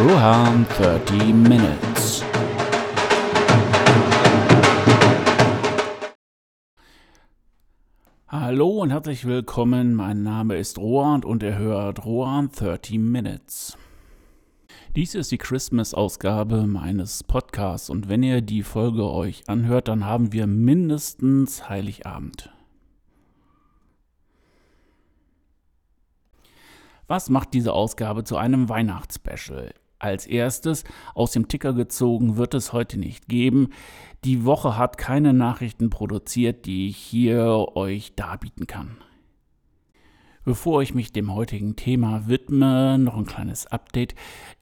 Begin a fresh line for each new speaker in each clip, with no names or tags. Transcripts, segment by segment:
Ruhan 30 Minutes. Hallo und herzlich willkommen. Mein Name ist Roland und ihr hört Rohan 30 Minutes. Dies ist die Christmas-Ausgabe meines Podcasts und wenn ihr die Folge euch anhört, dann haben wir mindestens Heiligabend. Was macht diese Ausgabe zu einem Weihnachtsspecial? Als erstes, aus dem Ticker gezogen, wird es heute nicht geben. Die Woche hat keine Nachrichten produziert, die ich hier euch darbieten kann. Bevor ich mich dem heutigen Thema widme, noch ein kleines Update.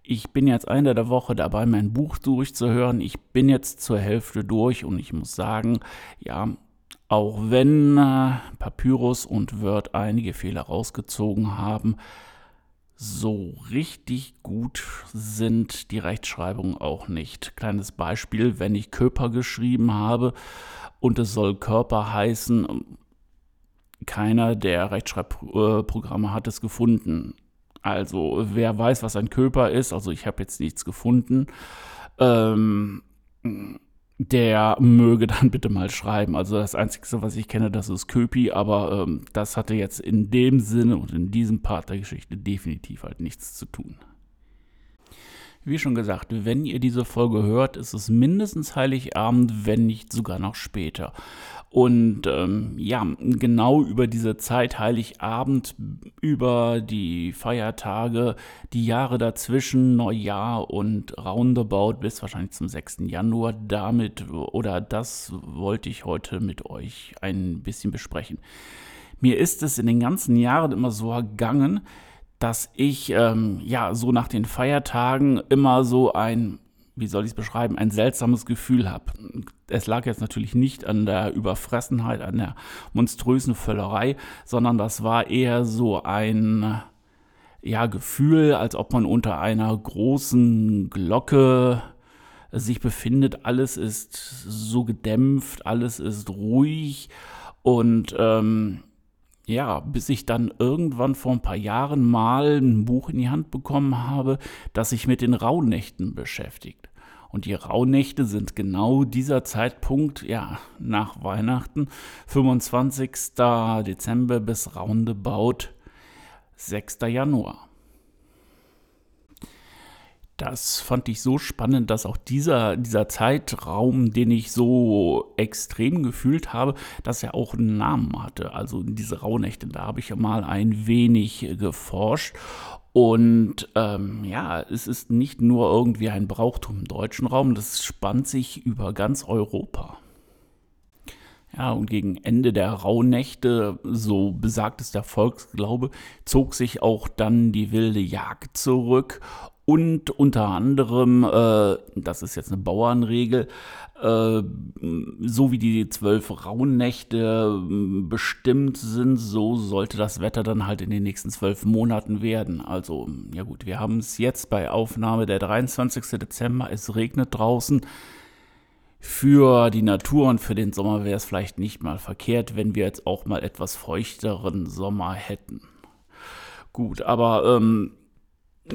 Ich bin jetzt Ende der Woche dabei, mein Buch durchzuhören. Ich bin jetzt zur Hälfte durch und ich muss sagen, ja, auch wenn äh, Papyrus und Word einige Fehler rausgezogen haben, so richtig gut sind die Rechtschreibungen auch nicht. Kleines Beispiel, wenn ich Körper geschrieben habe und es soll Körper heißen, keiner der Rechtschreibprogramme hat es gefunden. Also wer weiß, was ein Körper ist, also ich habe jetzt nichts gefunden. Ähm, der möge dann bitte mal schreiben. Also das Einzige, was ich kenne, das ist Köpi, aber ähm, das hatte jetzt in dem Sinne und in diesem Part der Geschichte definitiv halt nichts zu tun. Wie schon gesagt, wenn ihr diese Folge hört, ist es mindestens Heiligabend, wenn nicht sogar noch später. Und ähm, ja, genau über diese Zeit, Heiligabend, über die Feiertage, die Jahre dazwischen, Neujahr und roundabout bis wahrscheinlich zum 6. Januar, damit oder das wollte ich heute mit euch ein bisschen besprechen. Mir ist es in den ganzen Jahren immer so ergangen, dass ich ähm, ja so nach den Feiertagen immer so ein wie soll ich es beschreiben, ein seltsames Gefühl habe. Es lag jetzt natürlich nicht an der Überfressenheit, an der monströsen Völlerei, sondern das war eher so ein ja, Gefühl, als ob man unter einer großen Glocke sich befindet. Alles ist so gedämpft, alles ist ruhig und ähm, ja, bis ich dann irgendwann vor ein paar Jahren mal ein Buch in die Hand bekommen habe, das sich mit den Rauhnächten beschäftigt. Und die Rauhnächte sind genau dieser Zeitpunkt, ja, nach Weihnachten, 25. Dezember bis roundabout 6. Januar. Das fand ich so spannend, dass auch dieser, dieser Zeitraum, den ich so extrem gefühlt habe, dass er auch einen Namen hatte. Also diese Rauhnächte, da habe ich ja mal ein wenig geforscht. Und ähm, ja, es ist nicht nur irgendwie ein Brauchtum im deutschen Raum, das spannt sich über ganz Europa. Ja, und gegen Ende der Rauhnächte, so besagt es der Volksglaube, zog sich auch dann die wilde Jagd zurück und unter anderem, äh, das ist jetzt eine Bauernregel, äh, so wie die zwölf Rauhnächte äh, bestimmt sind, so sollte das Wetter dann halt in den nächsten zwölf Monaten werden. Also, ja gut, wir haben es jetzt bei Aufnahme der 23. Dezember, es regnet draußen. Für die Natur und für den Sommer wäre es vielleicht nicht mal verkehrt, wenn wir jetzt auch mal etwas feuchteren Sommer hätten. Gut, aber ähm,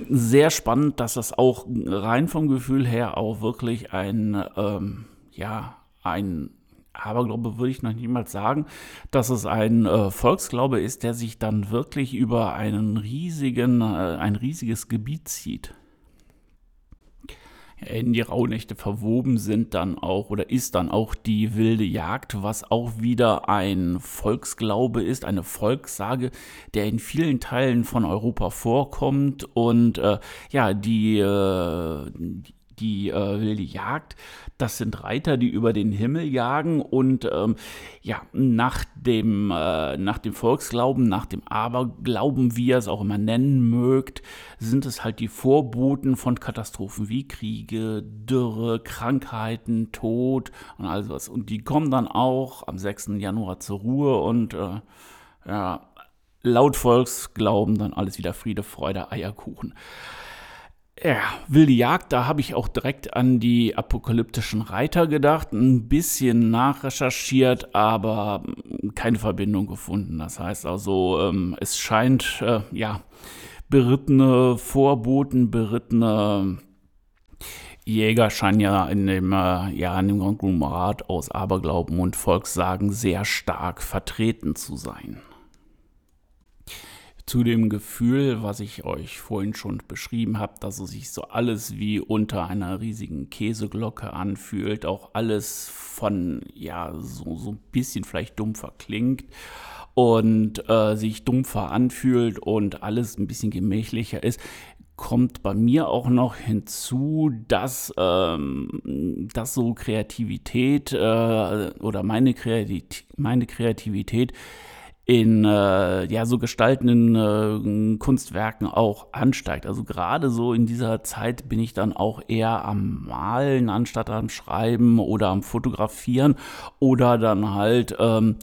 sehr spannend, dass das auch rein vom Gefühl her auch wirklich ein, ähm, ja, ein Aberglaube würde ich noch niemals sagen, dass es ein äh, Volksglaube ist, der sich dann wirklich über einen riesigen, äh, ein riesiges Gebiet zieht in die Rauhnächte verwoben sind dann auch oder ist dann auch die wilde Jagd, was auch wieder ein Volksglaube ist, eine Volkssage, der in vielen Teilen von Europa vorkommt. Und äh, ja, die, äh, die äh, wilde Jagd. Das sind Reiter, die über den Himmel jagen und ähm, ja, nach dem, äh, nach dem Volksglauben, nach dem Aberglauben, wie ihr es auch immer nennen mögt, sind es halt die Vorboten von Katastrophen wie Kriege, Dürre, Krankheiten, Tod und all sowas. Und die kommen dann auch am 6. Januar zur Ruhe und äh, ja, laut Volksglauben dann alles wieder Friede, Freude, Eierkuchen. Ja, wilde Jagd, da habe ich auch direkt an die apokalyptischen Reiter gedacht, ein bisschen nachrecherchiert, aber keine Verbindung gefunden. Das heißt also, ähm, es scheint, äh, ja, berittene Vorboten, berittene Jäger scheinen ja in dem, äh, ja, in dem Konglomerat aus Aberglauben und Volkssagen sehr stark vertreten zu sein. Zu dem Gefühl, was ich euch vorhin schon beschrieben habe, dass es sich so alles wie unter einer riesigen Käseglocke anfühlt, auch alles von, ja, so, so ein bisschen vielleicht dumpfer klingt und äh, sich dumpfer anfühlt und alles ein bisschen gemächlicher ist, kommt bei mir auch noch hinzu, dass, ähm, dass so Kreativität äh, oder meine, Kreativität, meine Kreativität in äh, ja so gestaltenden äh, Kunstwerken auch ansteigt. Also gerade so in dieser Zeit bin ich dann auch eher am Malen anstatt am Schreiben oder am Fotografieren oder dann halt ähm,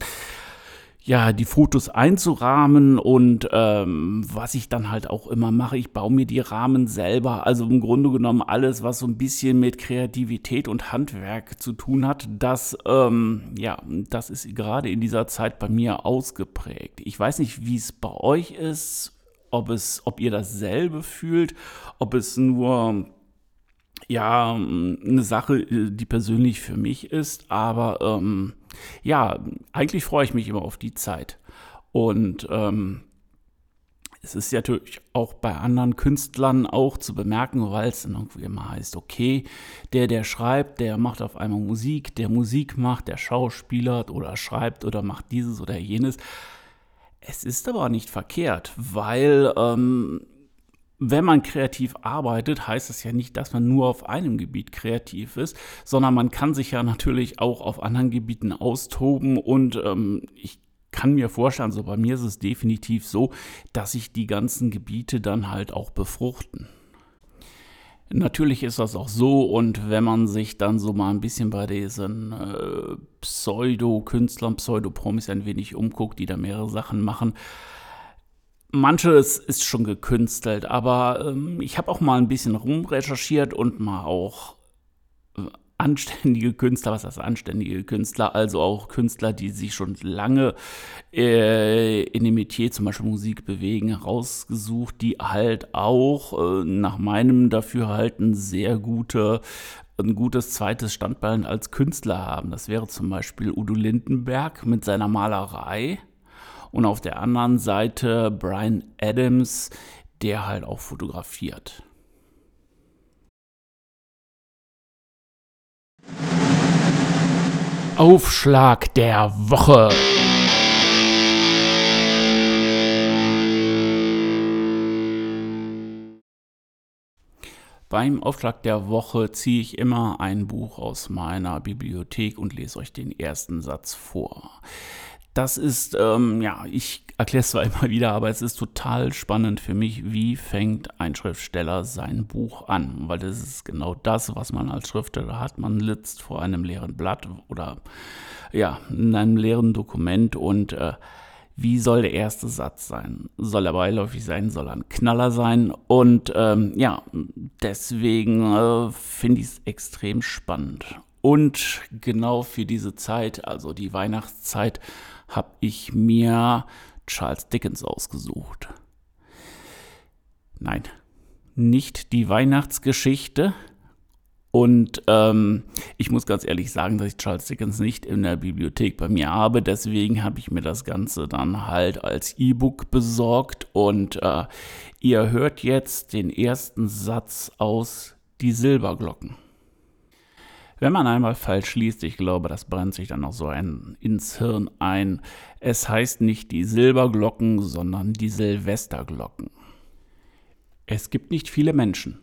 ja, die Fotos einzurahmen und ähm, was ich dann halt auch immer mache, ich baue mir die Rahmen selber. Also im Grunde genommen alles, was so ein bisschen mit Kreativität und Handwerk zu tun hat, das, ähm, ja, das ist gerade in dieser Zeit bei mir ausgeprägt. Ich weiß nicht, wie es bei euch ist, ob es, ob ihr dasselbe fühlt, ob es nur ja, eine Sache, die persönlich für mich ist, aber ähm, ja, eigentlich freue ich mich immer auf die Zeit. Und ähm, es ist natürlich auch bei anderen Künstlern auch zu bemerken, weil es dann irgendwie immer heißt, okay, der, der schreibt, der macht auf einmal Musik, der Musik macht, der Schauspieler oder schreibt oder macht dieses oder jenes. Es ist aber nicht verkehrt, weil ähm, wenn man kreativ arbeitet, heißt es ja nicht, dass man nur auf einem Gebiet kreativ ist, sondern man kann sich ja natürlich auch auf anderen Gebieten austoben und ähm, ich kann mir vorstellen, so bei mir ist es definitiv so, dass sich die ganzen Gebiete dann halt auch befruchten. Natürlich ist das auch so und wenn man sich dann so mal ein bisschen bei diesen äh, Pseudo-Künstlern, Pseudo-Promis ein wenig umguckt, die da mehrere Sachen machen, Manches ist schon gekünstelt, aber ähm, ich habe auch mal ein bisschen rumrecherchiert und mal auch äh, anständige Künstler, was heißt anständige Künstler, also auch Künstler, die sich schon lange äh, in dem Metier, zum Beispiel Musik bewegen, herausgesucht, die halt auch äh, nach meinem Dafürhalten sehr gute ein gutes zweites Standbein als Künstler haben. Das wäre zum Beispiel Udo Lindenberg mit seiner Malerei und auf der anderen Seite Brian Adams, der halt auch fotografiert. Aufschlag der Woche. Beim Aufschlag der Woche ziehe ich immer ein Buch aus meiner Bibliothek und lese euch den ersten Satz vor. Das ist, ähm, ja, ich erkläre es zwar immer wieder, aber es ist total spannend für mich, wie fängt ein Schriftsteller sein Buch an? Weil das ist genau das, was man als Schriftsteller hat. Man litzt vor einem leeren Blatt oder ja, in einem leeren Dokument und äh, wie soll der erste Satz sein? Soll er beiläufig sein? Soll er ein Knaller sein? Und ähm, ja, deswegen äh, finde ich es extrem spannend. Und genau für diese Zeit, also die Weihnachtszeit, habe ich mir Charles Dickens ausgesucht. Nein, nicht die Weihnachtsgeschichte. Und ähm, ich muss ganz ehrlich sagen, dass ich Charles Dickens nicht in der Bibliothek bei mir habe. Deswegen habe ich mir das Ganze dann halt als E-Book besorgt. Und äh, ihr hört jetzt den ersten Satz aus Die Silberglocken. Wenn man einmal falsch liest, ich glaube, das brennt sich dann auch so ein, ins Hirn ein. Es heißt nicht die Silberglocken, sondern die Silvesterglocken. Es gibt nicht viele Menschen.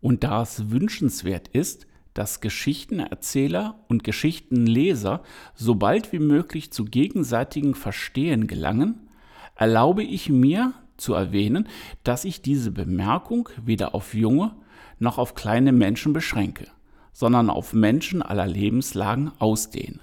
Und da es wünschenswert ist, dass Geschichtenerzähler und Geschichtenleser so bald wie möglich zu gegenseitigem Verstehen gelangen, erlaube ich mir zu erwähnen, dass ich diese Bemerkung weder auf junge noch auf kleine Menschen beschränke sondern auf Menschen aller Lebenslagen ausdehne.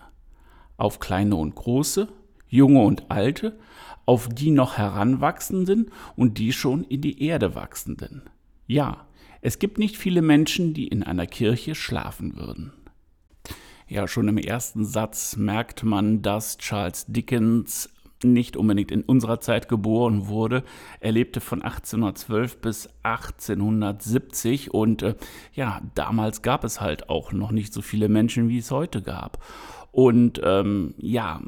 Auf kleine und große, junge und alte, auf die noch heranwachsenden und die schon in die Erde wachsenden. Ja, es gibt nicht viele Menschen, die in einer Kirche schlafen würden. Ja, schon im ersten Satz merkt man, dass Charles Dickens nicht unbedingt in unserer Zeit geboren wurde. Er lebte von 1812 bis 1870 und äh, ja, damals gab es halt auch noch nicht so viele Menschen, wie es heute gab. Und ähm, ja,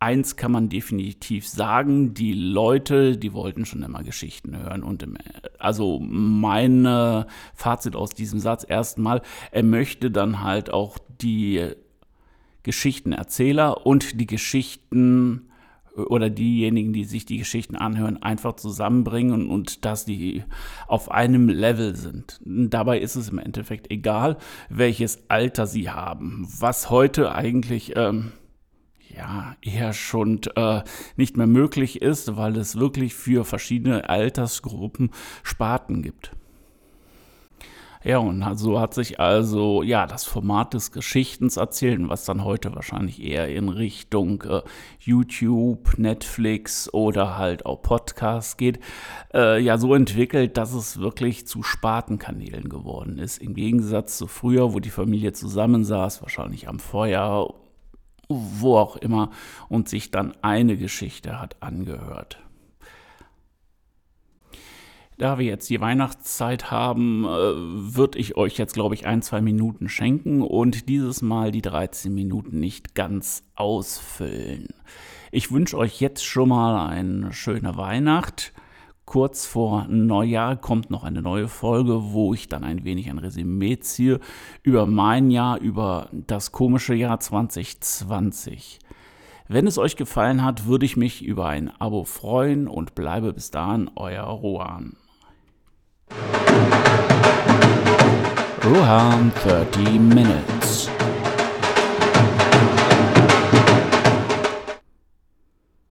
eins kann man definitiv sagen, die Leute, die wollten schon immer Geschichten hören. Und im, also mein äh, Fazit aus diesem Satz erstmal, er möchte dann halt auch die Geschichtenerzähler und die Geschichten oder diejenigen, die sich die Geschichten anhören, einfach zusammenbringen und dass die auf einem Level sind. Dabei ist es im Endeffekt egal, welches Alter sie haben. Was heute eigentlich ähm, ja eher schon äh, nicht mehr möglich ist, weil es wirklich für verschiedene Altersgruppen Sparten gibt. Ja, und so hat sich also ja das Format des Geschichtens erzählen, was dann heute wahrscheinlich eher in Richtung äh, YouTube, Netflix oder halt auch Podcasts geht, äh, ja so entwickelt, dass es wirklich zu Spatenkanälen geworden ist. Im Gegensatz zu früher, wo die Familie zusammensaß, wahrscheinlich am Feuer, wo auch immer, und sich dann eine Geschichte hat angehört. Da wir jetzt die Weihnachtszeit haben, äh, würde ich euch jetzt, glaube ich, ein, zwei Minuten schenken und dieses Mal die 13 Minuten nicht ganz ausfüllen. Ich wünsche euch jetzt schon mal eine schöne Weihnacht. Kurz vor Neujahr kommt noch eine neue Folge, wo ich dann ein wenig ein Resümee ziehe über mein Jahr, über das komische Jahr 2020. Wenn es euch gefallen hat, würde ich mich über ein Abo freuen und bleibe bis dahin euer Rohan. Ruham 30 Minutes.